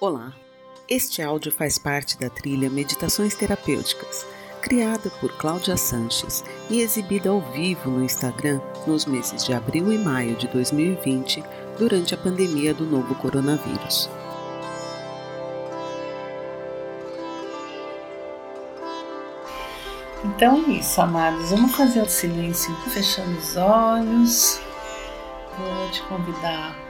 Olá, este áudio faz parte da trilha Meditações Terapêuticas, criada por Cláudia Sanches e exibida ao vivo no Instagram nos meses de abril e maio de 2020, durante a pandemia do novo coronavírus. Então é isso, amados. Vamos fazer o silêncio fechando os olhos. Vou te convidar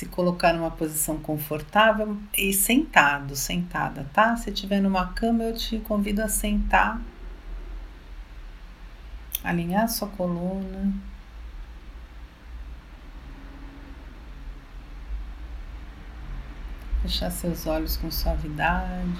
se colocar numa posição confortável e sentado, sentada, tá? Se tiver numa cama, eu te convido a sentar, alinhar sua coluna. Fechar seus olhos com suavidade.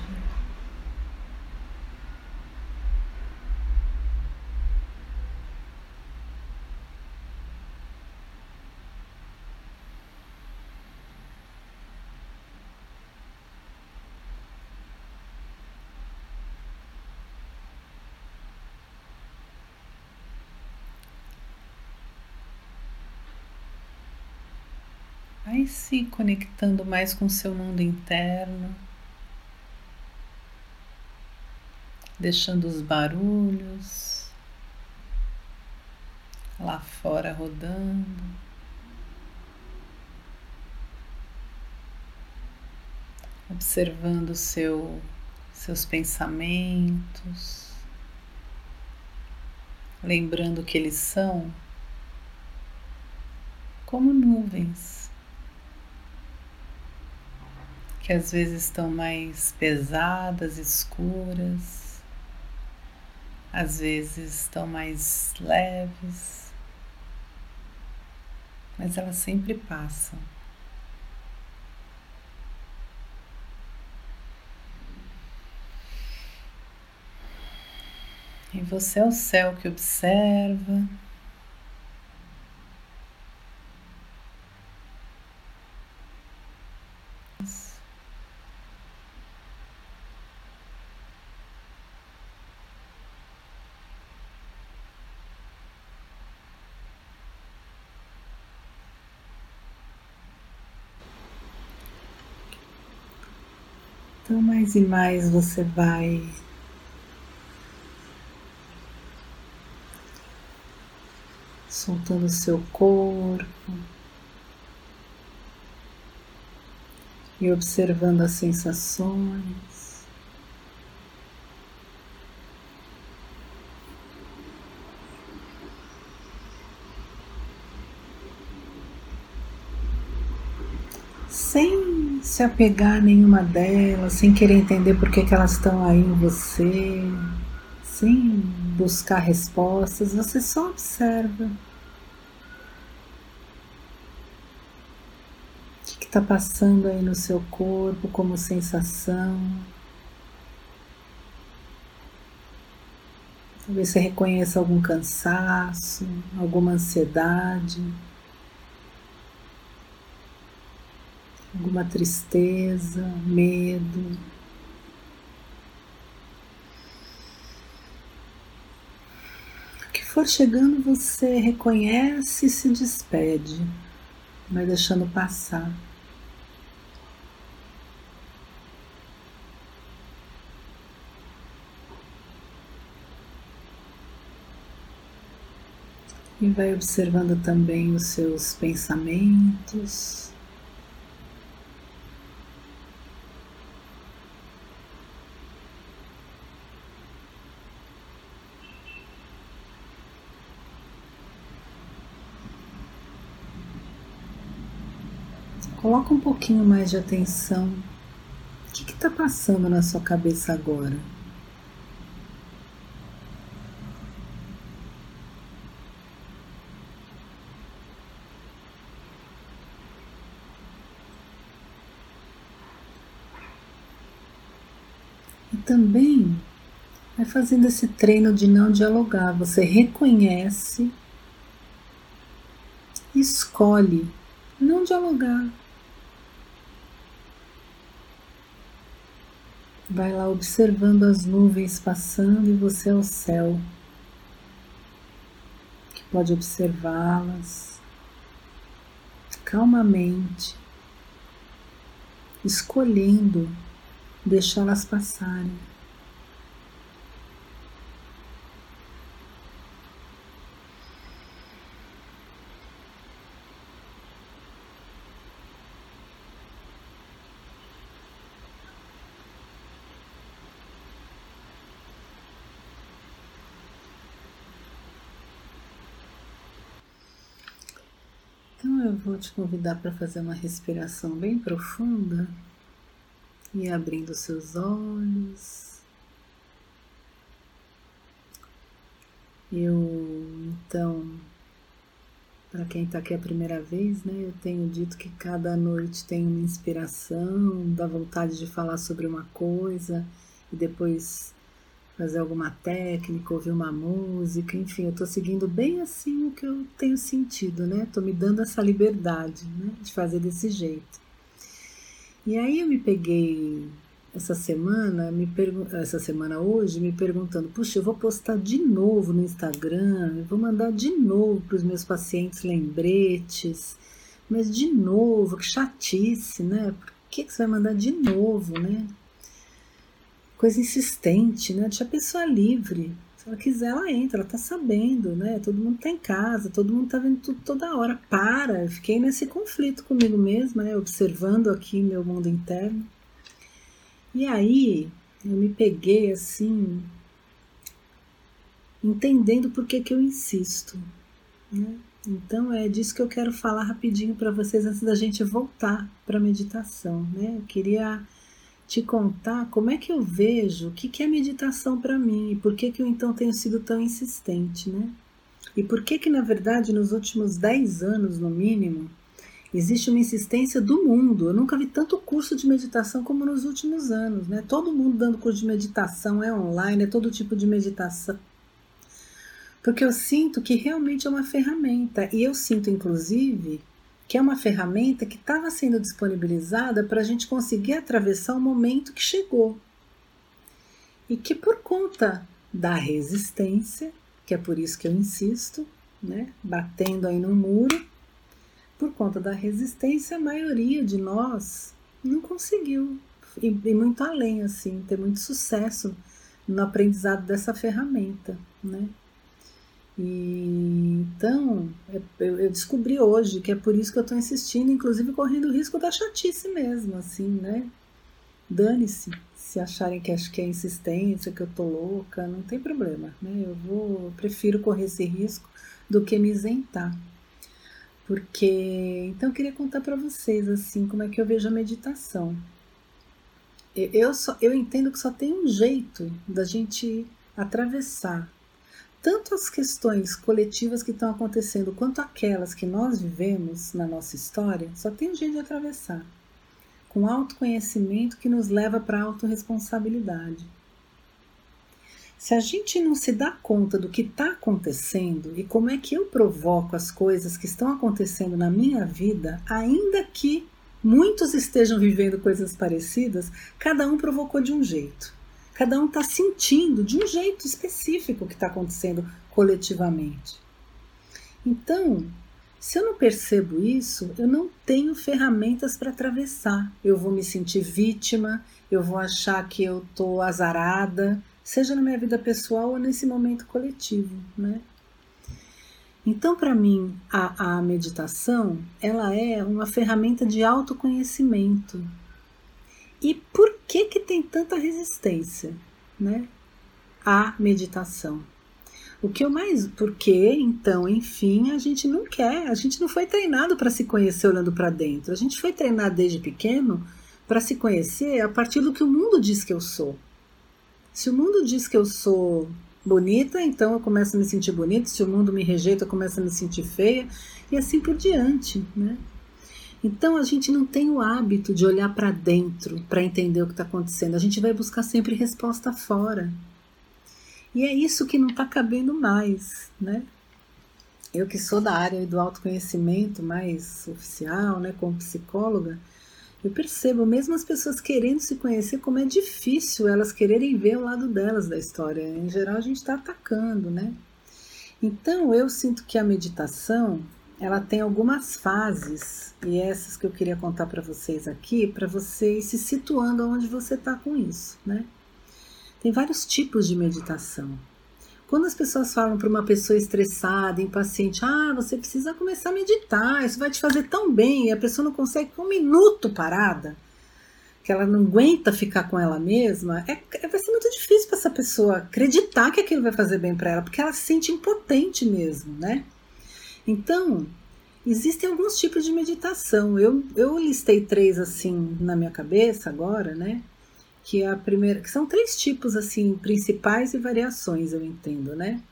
Vai se conectando mais com o seu mundo interno, deixando os barulhos. Lá fora rodando. Observando seu, seus pensamentos, lembrando que eles são. Como nuvens que às vezes estão mais pesadas, escuras, às vezes estão mais leves, mas elas sempre passam. E você é o céu que observa. Então, mais e mais você vai soltando seu corpo e observando as sensações. sem se apegar a nenhuma delas, sem querer entender por que, que elas estão aí em você, sem buscar respostas, você só observa. O que está passando aí no seu corpo como sensação? Talvez você reconheça algum cansaço, alguma ansiedade. Alguma tristeza, medo. O que for chegando, você reconhece e se despede, vai deixando passar. E vai observando também os seus pensamentos. Coloca um pouquinho mais de atenção. O que está passando na sua cabeça agora? E também vai fazendo esse treino de não dialogar. Você reconhece, escolhe não dialogar. Vai lá observando as nuvens passando e você ao céu. pode observá-las calmamente, escolhendo deixá-las passarem. Então eu vou te convidar para fazer uma respiração bem profunda e abrindo seus olhos. Eu então, para quem está aqui a primeira vez, né, eu tenho dito que cada noite tem uma inspiração, dá vontade de falar sobre uma coisa e depois fazer alguma técnica, ouvir uma música, enfim, eu estou seguindo bem assim o que eu tenho sentido, né? Estou me dando essa liberdade né? de fazer desse jeito. E aí eu me peguei essa semana, me essa semana hoje, me perguntando, puxa, eu vou postar de novo no Instagram, eu vou mandar de novo para os meus pacientes lembretes, mas de novo, que chatice, né? Por que, que você vai mandar de novo, né? Coisa insistente, né? Deixa a pessoa livre. Se ela quiser, ela entra, ela tá sabendo, né? Todo mundo tá em casa, todo mundo tá vendo tudo toda hora. Para! Eu fiquei nesse conflito comigo mesma, né? Observando aqui meu mundo interno. E aí eu me peguei assim, entendendo por que, que eu insisto. Né? Então é disso que eu quero falar rapidinho para vocês antes da gente voltar para a meditação. Né? Eu queria te contar como é que eu vejo o que, que é meditação para mim e por que, que eu então tenho sido tão insistente, né? E por que que, na verdade, nos últimos 10 anos, no mínimo, existe uma insistência do mundo. Eu nunca vi tanto curso de meditação como nos últimos anos, né? Todo mundo dando curso de meditação, é online, é todo tipo de meditação. Porque eu sinto que realmente é uma ferramenta. E eu sinto, inclusive, que é uma ferramenta que estava sendo disponibilizada para a gente conseguir atravessar o momento que chegou. E que por conta da resistência, que é por isso que eu insisto, né, batendo aí no muro, por conta da resistência, a maioria de nós não conseguiu ir, muito além, assim, ter muito sucesso no aprendizado dessa ferramenta, né? E, então, é, eu, descobri hoje que é por isso que eu estou insistindo, inclusive correndo o risco da chatice mesmo, assim, né? Dane-se, se acharem que acho que é insistência, que eu tô louca, não tem problema, né? Eu vou, eu prefiro correr esse risco do que me isentar. Porque, então eu queria contar para vocês assim como é que eu vejo a meditação. Eu, só, eu entendo que só tem um jeito da gente atravessar tanto as questões coletivas que estão acontecendo quanto aquelas que nós vivemos na nossa história, só tem um jeito de atravessar. Com autoconhecimento que nos leva para a autorresponsabilidade. Se a gente não se dá conta do que está acontecendo e como é que eu provoco as coisas que estão acontecendo na minha vida, ainda que muitos estejam vivendo coisas parecidas, cada um provocou de um jeito. Cada um está sentindo de um jeito específico o que está acontecendo coletivamente. Então, se eu não percebo isso, eu não tenho ferramentas para atravessar. Eu vou me sentir vítima, eu vou achar que eu estou azarada, seja na minha vida pessoal ou nesse momento coletivo, né? Então, para mim, a, a meditação ela é uma ferramenta de autoconhecimento, e por que que tem tanta resistência, né, à meditação? O que eu mais, porque então, enfim, a gente não quer, a gente não foi treinado para se conhecer olhando para dentro. A gente foi treinado desde pequeno para se conhecer a partir do que o mundo diz que eu sou. Se o mundo diz que eu sou bonita, então eu começo a me sentir bonita. Se o mundo me rejeita, eu começo a me sentir feia e assim por diante, né? Então a gente não tem o hábito de olhar para dentro para entender o que está acontecendo. A gente vai buscar sempre resposta fora. E é isso que não está cabendo mais, né? Eu que sou da área do autoconhecimento mais oficial, né, como psicóloga, eu percebo mesmo as pessoas querendo se conhecer como é difícil elas quererem ver o lado delas da história. Em geral a gente está atacando, né? Então eu sinto que a meditação ela tem algumas fases e essas que eu queria contar para vocês aqui para vocês se situando onde você está com isso, né? Tem vários tipos de meditação. Quando as pessoas falam para uma pessoa estressada, impaciente, ah, você precisa começar a meditar, isso vai te fazer tão bem, e a pessoa não consegue um minuto parada, que ela não aguenta ficar com ela mesma, é, é vai ser muito difícil para essa pessoa acreditar que aquilo vai fazer bem para ela, porque ela se sente impotente mesmo, né? Então, existem alguns tipos de meditação. Eu, eu listei três assim na minha cabeça agora, né? Que é a primeira, que são três tipos assim principais e variações, eu entendo, né?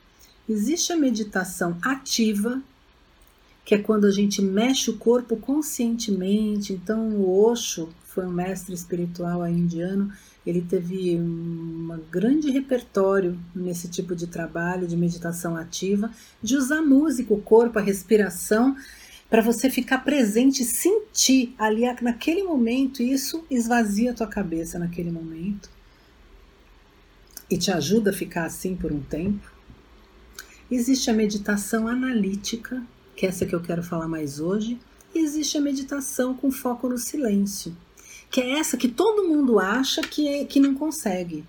Existe a meditação ativa, que é quando a gente mexe o corpo conscientemente. Então, o Osho foi um mestre espiritual indiano, ele teve um grande repertório nesse tipo de trabalho de meditação ativa, de usar música, o corpo, a respiração, para você ficar presente, sentir ali naquele momento, e isso esvazia a tua cabeça naquele momento e te ajuda a ficar assim por um tempo. Existe a meditação analítica, que é essa que eu quero falar mais hoje, e existe a meditação com foco no silêncio, que é essa que todo mundo acha que, que não consegue.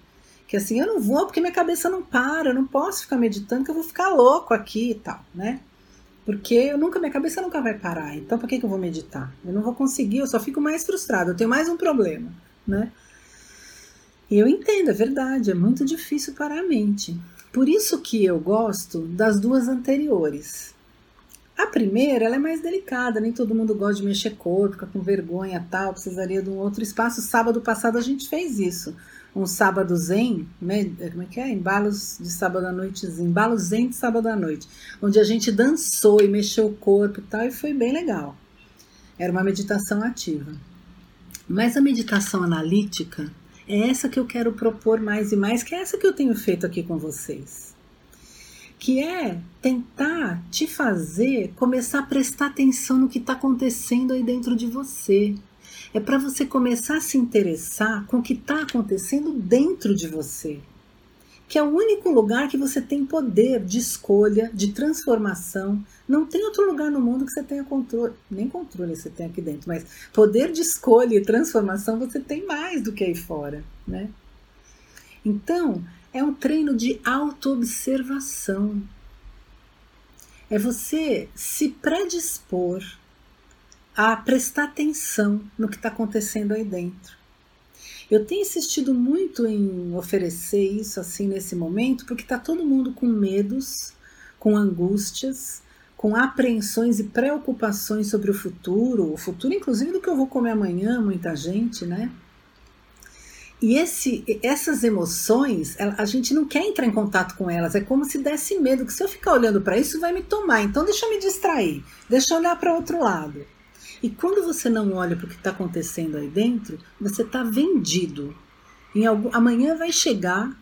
Que assim, eu não vou porque minha cabeça não para, eu não posso ficar meditando, que eu vou ficar louco aqui e tal, né? Porque eu nunca, minha cabeça nunca vai parar. Então, por que, que eu vou meditar? Eu não vou conseguir, eu só fico mais frustrado, eu tenho mais um problema, né? E eu entendo, é verdade, é muito difícil parar a mente. Por isso que eu gosto das duas anteriores. A primeira, ela é mais delicada, nem todo mundo gosta de mexer corpo, fica com vergonha tal, precisaria de um outro espaço. Sábado passado a gente fez isso. Um sábado zen, né, como é que é? Embalos de sábado à noite, embalos zen de sábado à noite, onde a gente dançou e mexeu o corpo e tal, e foi bem legal. Era uma meditação ativa. Mas a meditação analítica é essa que eu quero propor mais e mais, que é essa que eu tenho feito aqui com vocês que é tentar te fazer começar a prestar atenção no que está acontecendo aí dentro de você. É para você começar a se interessar com o que está acontecendo dentro de você. Que é o único lugar que você tem poder de escolha, de transformação. Não tem outro lugar no mundo que você tenha controle, nem controle você tem aqui dentro, mas poder de escolha e transformação você tem mais do que aí fora, né? Então, é um treino de autoobservação. É você se predispor a prestar atenção no que está acontecendo aí dentro. Eu tenho insistido muito em oferecer isso assim nesse momento, porque está todo mundo com medos, com angústias, com apreensões e preocupações sobre o futuro, o futuro inclusive do que eu vou comer amanhã, muita gente, né? E esse, essas emoções, a gente não quer entrar em contato com elas, é como se desse medo, que se eu ficar olhando para isso vai me tomar, então deixa eu me distrair, deixa eu olhar para outro lado. E quando você não olha para o que está acontecendo aí dentro, você está vendido. Em algum, amanhã vai chegar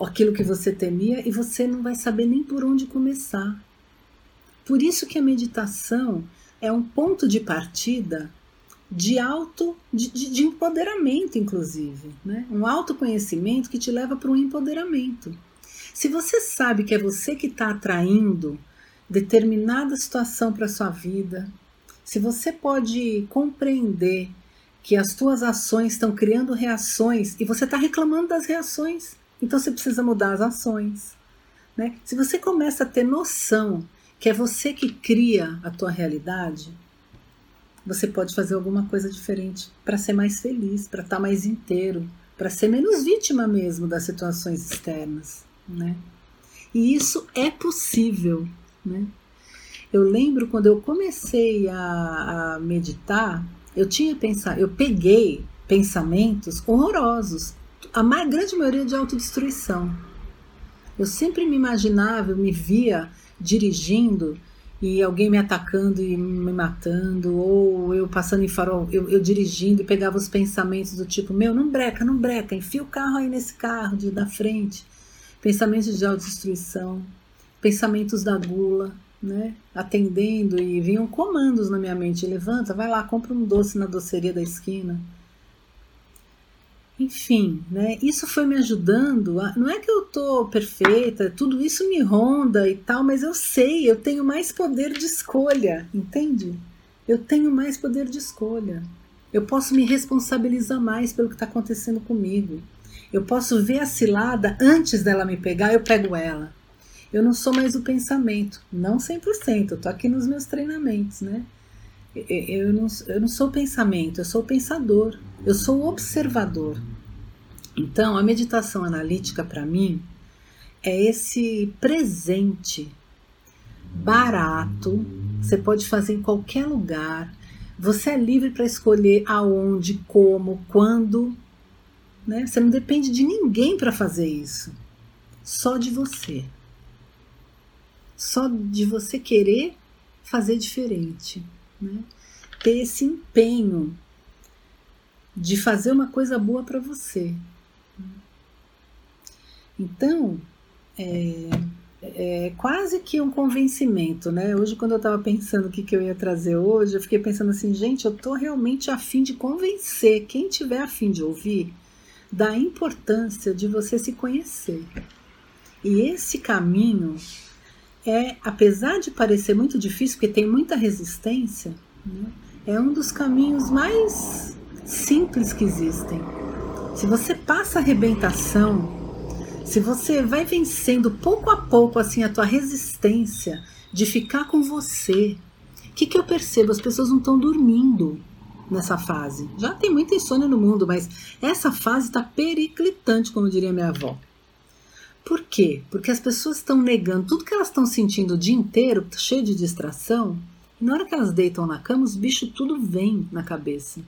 aquilo que você temia e você não vai saber nem por onde começar. Por isso que a meditação é um ponto de partida de auto, de, de, de empoderamento, inclusive, né? um autoconhecimento que te leva para um empoderamento. Se você sabe que é você que está atraindo determinada situação para sua vida, se você pode compreender que as tuas ações estão criando reações e você está reclamando das reações, então você precisa mudar as ações. Né? Se você começa a ter noção que é você que cria a tua realidade, você pode fazer alguma coisa diferente para ser mais feliz, para estar tá mais inteiro, para ser menos vítima mesmo das situações externas, né? E isso é possível, né? Eu lembro quando eu comecei a, a meditar, eu tinha pensado, eu peguei pensamentos horrorosos, a mais, grande maioria de autodestruição. Eu sempre me imaginava, eu me via dirigindo e alguém me atacando e me matando, ou eu passando em farol, eu, eu, dirigindo e pegava os pensamentos do tipo, meu, não breca, não breca, enfia o carro aí nesse carro de, da frente. Pensamentos de autodestruição, pensamentos da gula, né? Atendendo e vinham comandos na minha mente, levanta, vai lá, compra um doce na doceria da esquina. Enfim, né? Isso foi me ajudando. A, não é que eu tô perfeita, tudo isso me ronda e tal, mas eu sei, eu tenho mais poder de escolha, entende? Eu tenho mais poder de escolha. Eu posso me responsabilizar mais pelo que está acontecendo comigo. Eu posso ver a cilada antes dela me pegar, eu pego ela. Eu não sou mais o pensamento, não 100%, eu tô aqui nos meus treinamentos, né? Eu não, eu não sou pensamento, eu sou pensador, eu sou observador. Então, a meditação analítica para mim é esse presente barato, você pode fazer em qualquer lugar. Você é livre para escolher aonde, como, quando. Né? Você não depende de ninguém para fazer isso. Só de você. Só de você querer fazer diferente né? ter esse empenho de fazer uma coisa boa para você. Então, é, é, quase que um convencimento, né? Hoje, quando eu estava pensando o que, que eu ia trazer hoje, eu fiquei pensando assim, gente, eu estou realmente afim de convencer quem tiver afim de ouvir da importância de você se conhecer. E esse caminho é, apesar de parecer muito difícil, porque tem muita resistência, né, é um dos caminhos mais simples que existem. Se você passa a arrebentação, se você vai vencendo pouco a pouco assim a tua resistência de ficar com você, o que, que eu percebo? As pessoas não estão dormindo nessa fase. Já tem muita insônia no mundo, mas essa fase está periclitante, como diria minha avó. Por quê? Porque as pessoas estão negando tudo que elas estão sentindo o dia inteiro, cheio de distração, e na hora que elas deitam na cama, os bichos tudo vem na cabeça.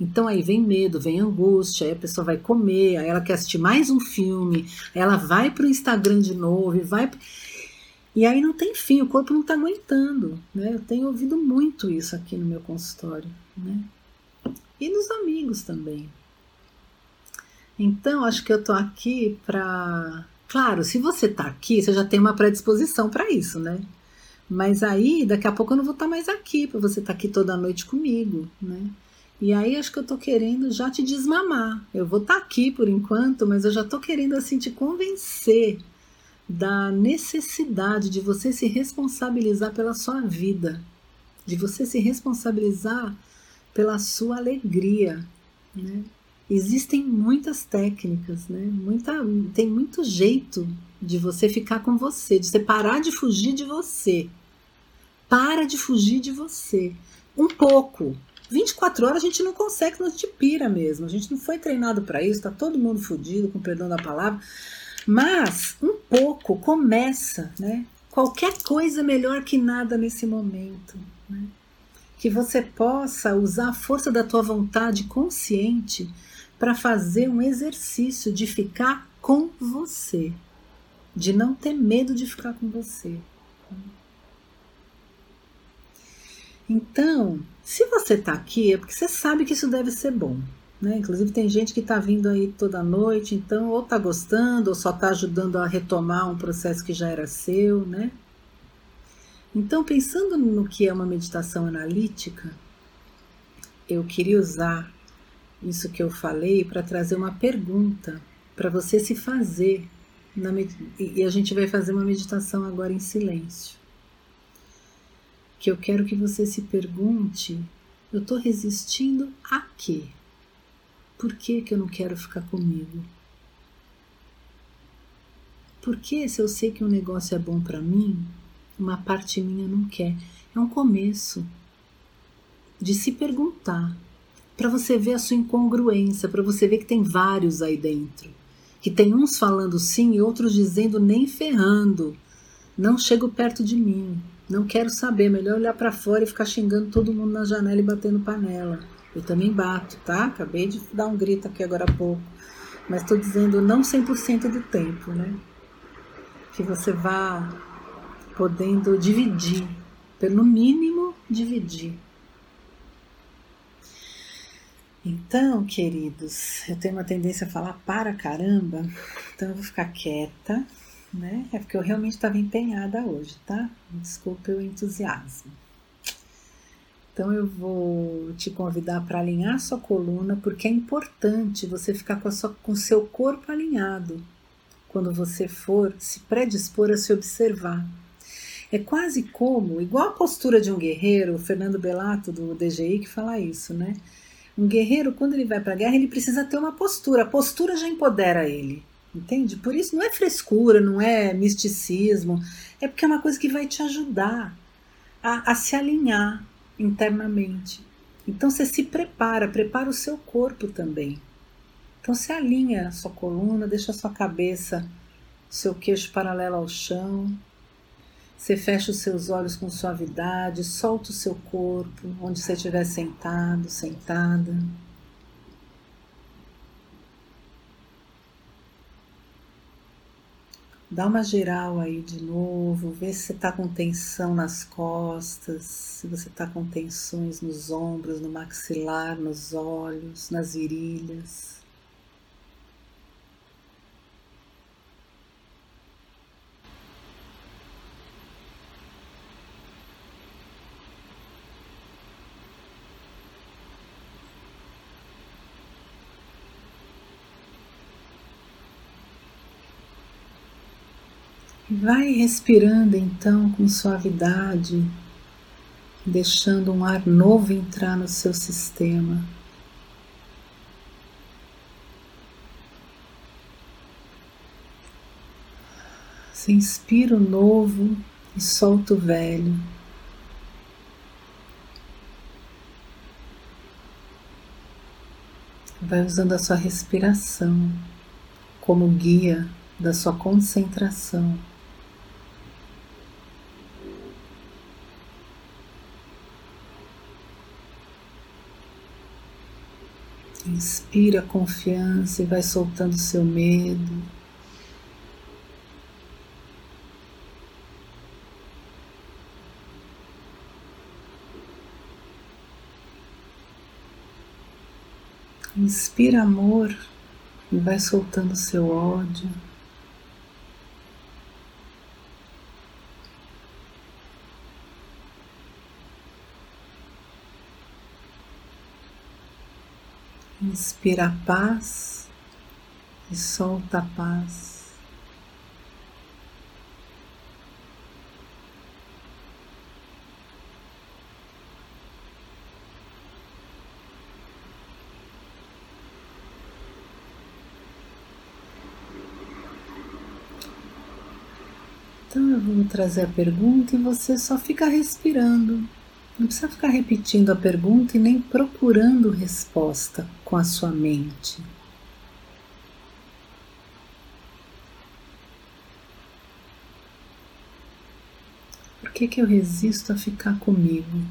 Então aí vem medo, vem angústia, aí a pessoa vai comer, aí ela quer assistir mais um filme, ela vai para o Instagram de novo e vai. E aí não tem fim, o corpo não está aguentando. Né? Eu tenho ouvido muito isso aqui no meu consultório. Né? E nos amigos também. Então, acho que eu tô aqui para. Claro, se você tá aqui, você já tem uma predisposição para isso, né? Mas aí, daqui a pouco eu não vou estar tá mais aqui, para você estar tá aqui toda noite comigo, né? E aí acho que eu tô querendo já te desmamar. Eu vou estar tá aqui por enquanto, mas eu já tô querendo assim te convencer da necessidade de você se responsabilizar pela sua vida, de você se responsabilizar pela sua alegria, né? Existem muitas técnicas, né? Muita, tem muito jeito de você ficar com você, de você parar de fugir de você. Para de fugir de você. Um pouco. 24 horas a gente não consegue, não te pira mesmo. A gente não foi treinado para isso, tá todo mundo fudido, com perdão da palavra. Mas um pouco começa, né? Qualquer coisa é melhor que nada nesse momento. Né? Que você possa usar a força da tua vontade consciente para fazer um exercício de ficar com você, de não ter medo de ficar com você. Então, se você está aqui, é porque você sabe que isso deve ser bom. Né? Inclusive, tem gente que está vindo aí toda noite, então, ou está gostando, ou só está ajudando a retomar um processo que já era seu. Né? Então, pensando no que é uma meditação analítica, eu queria usar isso que eu falei para trazer uma pergunta para você se fazer. Na, e a gente vai fazer uma meditação agora em silêncio. Que eu quero que você se pergunte: eu estou resistindo a quê? Por que, que eu não quero ficar comigo? Por que, se eu sei que um negócio é bom para mim, uma parte minha não quer? É um começo de se perguntar para você ver a sua incongruência, para você ver que tem vários aí dentro. Que tem uns falando sim e outros dizendo nem ferrando. Não chego perto de mim. Não quero saber. Melhor olhar para fora e ficar xingando todo mundo na janela e batendo panela. Eu também bato, tá? Acabei de dar um grito aqui agora há pouco. Mas estou dizendo não 100% do tempo, né? Que você vá podendo dividir. Pelo mínimo, dividir então, queridos, eu tenho uma tendência a falar para caramba, então eu vou ficar quieta, né? É porque eu realmente estava empenhada hoje, tá? Desculpe o entusiasmo. Então eu vou te convidar para alinhar sua coluna, porque é importante você ficar com, o com seu corpo alinhado quando você for se predispor a se observar. É quase como, igual a postura de um guerreiro, o Fernando Belato do DGI que fala isso, né? Um guerreiro, quando ele vai para a guerra, ele precisa ter uma postura. A postura já empodera ele, entende? Por isso não é frescura, não é misticismo, é porque é uma coisa que vai te ajudar a, a se alinhar internamente. Então você se prepara, prepara o seu corpo também. Então você alinha a sua coluna, deixa a sua cabeça, seu queixo paralelo ao chão. Você fecha os seus olhos com suavidade, solta o seu corpo, onde você estiver sentado, sentada. Dá uma geral aí de novo, vê se você está com tensão nas costas, se você está com tensões nos ombros, no maxilar, nos olhos, nas virilhas. Vai respirando então com suavidade, deixando um ar novo entrar no seu sistema. Você inspira o novo e solta o velho. Vai usando a sua respiração como guia da sua concentração. Inspira confiança e vai soltando seu medo. Inspira amor e vai soltando seu ódio. Inspira paz e solta paz. Então eu vou trazer a pergunta e você só fica respirando. Não precisa ficar repetindo a pergunta e nem procurando resposta com a sua mente. Por que, que eu resisto a ficar comigo?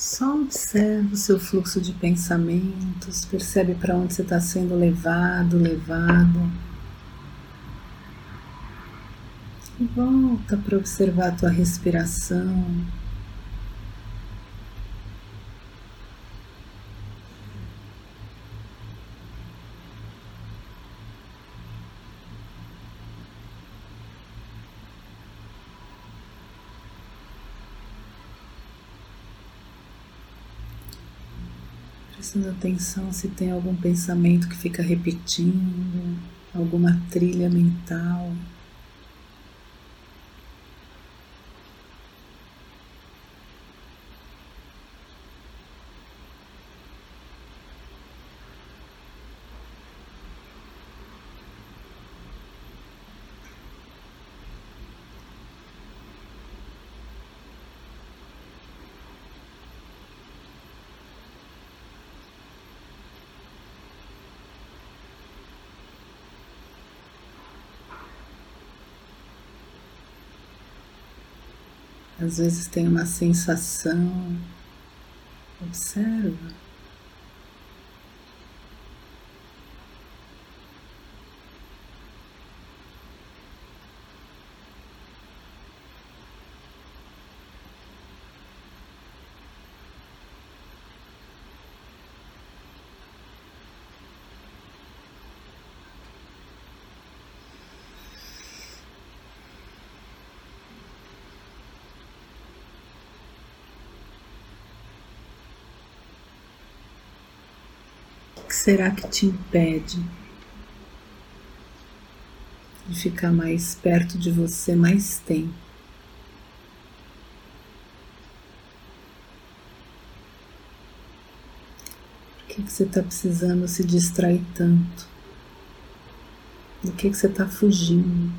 Só observa o seu fluxo de pensamentos, percebe para onde você está sendo levado, levada. E volta para observar a tua respiração. Prestando atenção se tem algum pensamento que fica repetindo, alguma trilha mental. Às vezes tem uma sensação, observa. Será que te impede de ficar mais perto de você mais tempo? Por que, que você está precisando se distrair tanto? Do que, que você está fugindo?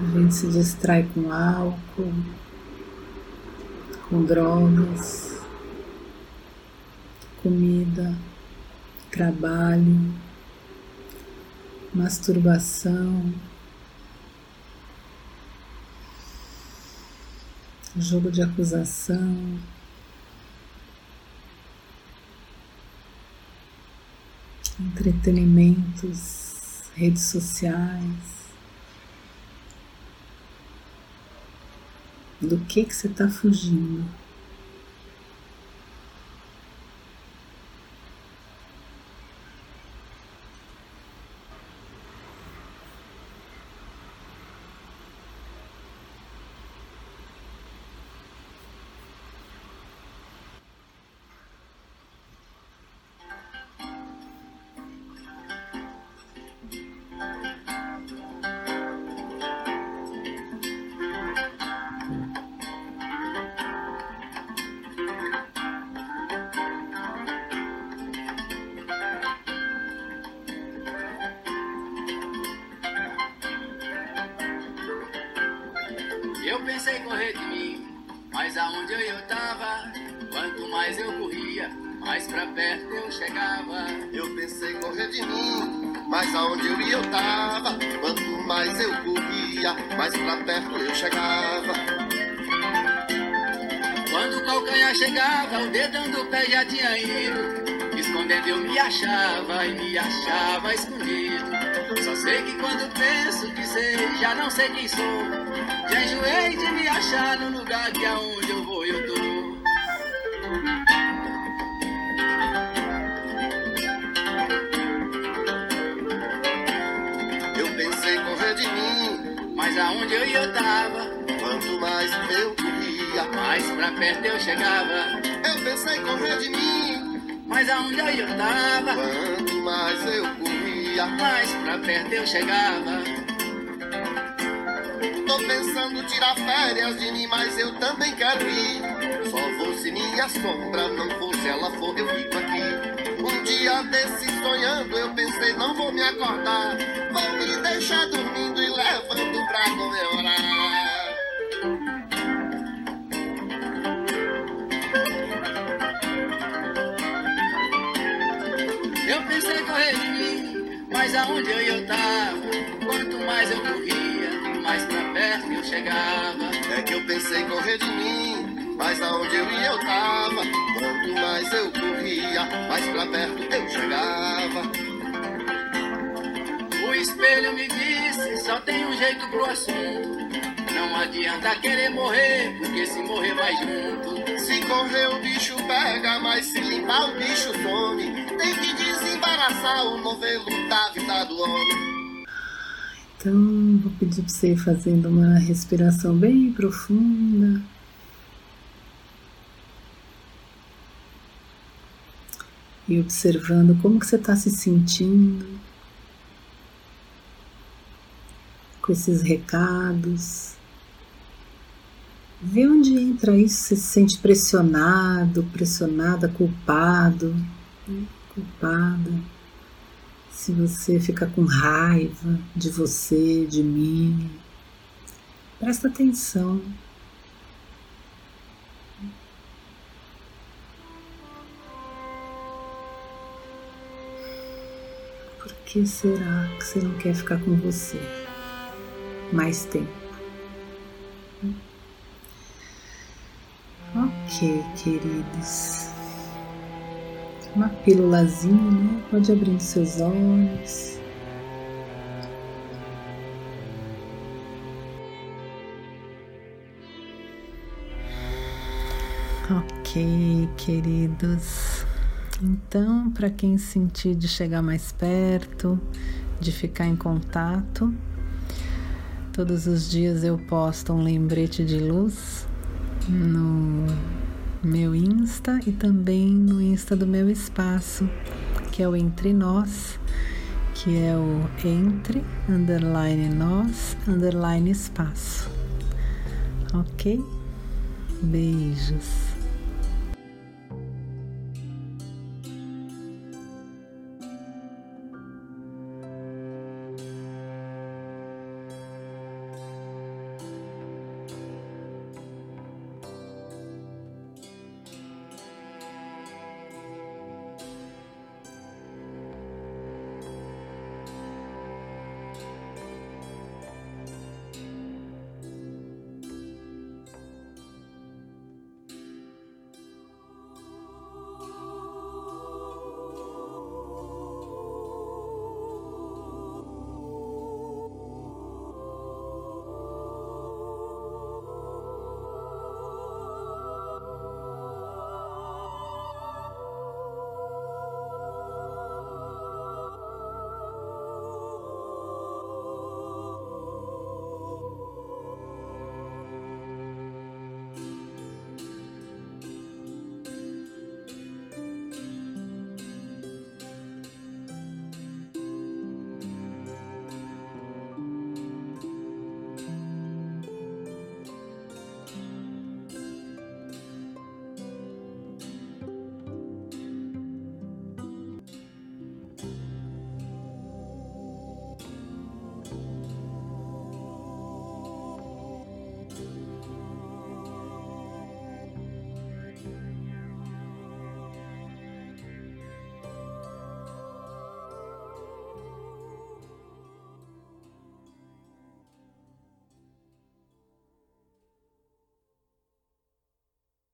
A gente se distrai com álcool, com drogas, comida, trabalho, masturbação, jogo de acusação. Entretenimentos, redes sociais. Do que que você está fugindo. Mas aonde eu tava, quanto mais eu corria, mais pra perto eu chegava. Eu pensei correr de mim, mas aonde eu ia eu tava, quanto mais eu corria, mais pra perto eu chegava. Quando o calcanhar chegava, o dedão do pé já tinha ido. Escondendo eu me achava e me achava escondido. Só sei que quando penso que sei, já não sei quem sou. Já enjoei de me achar no lugar que aonde eu tava, quanto mais eu corria. mais pra perto eu chegava. Eu pensei em correr de mim, Mas aonde eu tava, quanto mais eu corria. mais pra perto eu chegava. Tô pensando tirar férias de mim, mas eu também quero ir. Só vou se minha sombra não for, se ela for, eu fico aqui. Dia desses sonhando, eu pensei, não vou me acordar. Vou me deixar dormindo e levando pra comemorar. Eu pensei correr de mim, mas aonde eu ia eu tava, quanto mais eu corria, mais pra perto eu chegava. É que eu pensei correr de mim, mas aonde eu ia eu tava. Quanto mais eu corria, mais pra perto eu chegava. O espelho me disse, só tem um jeito pro assunto. Não adianta querer morrer, porque se morrer vai junto. Se correr o bicho pega, mas se limpar o bicho some. Tem que desembaraçar o novelo da vida do homem. Então, vou pedir para você ir fazendo uma respiração bem profunda. E observando como que você está se sentindo com esses recados. Vê onde entra isso, você se sente pressionado, pressionada, culpado, culpada. Se você fica com raiva de você, de mim, presta atenção. Que será que você não quer ficar com você mais tempo? Ok, queridos. Uma pílulazinha, né? Pode abrir seus olhos. Ok, queridos. Então, para quem sentir de chegar mais perto, de ficar em contato, todos os dias eu posto um lembrete de luz no meu Insta e também no Insta do meu espaço, que é o Entre Nós, que é o Entre underline Nós underline Espaço. Ok? Beijos.